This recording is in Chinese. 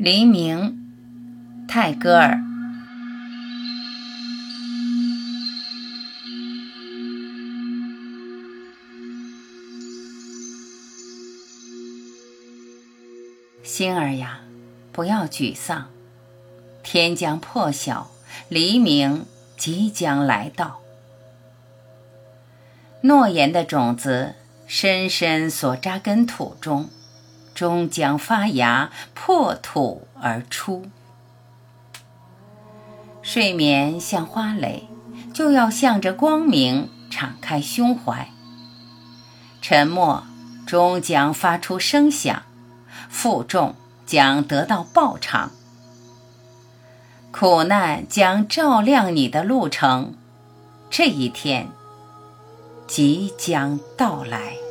黎明，泰戈尔。星儿呀，不要沮丧，天将破晓，黎明即将来到。诺言的种子深深所扎根土中。终将发芽，破土而出。睡眠像花蕾，就要向着光明敞开胸怀。沉默终将发出声响，负重将得到报偿。苦难将照亮你的路程，这一天即将到来。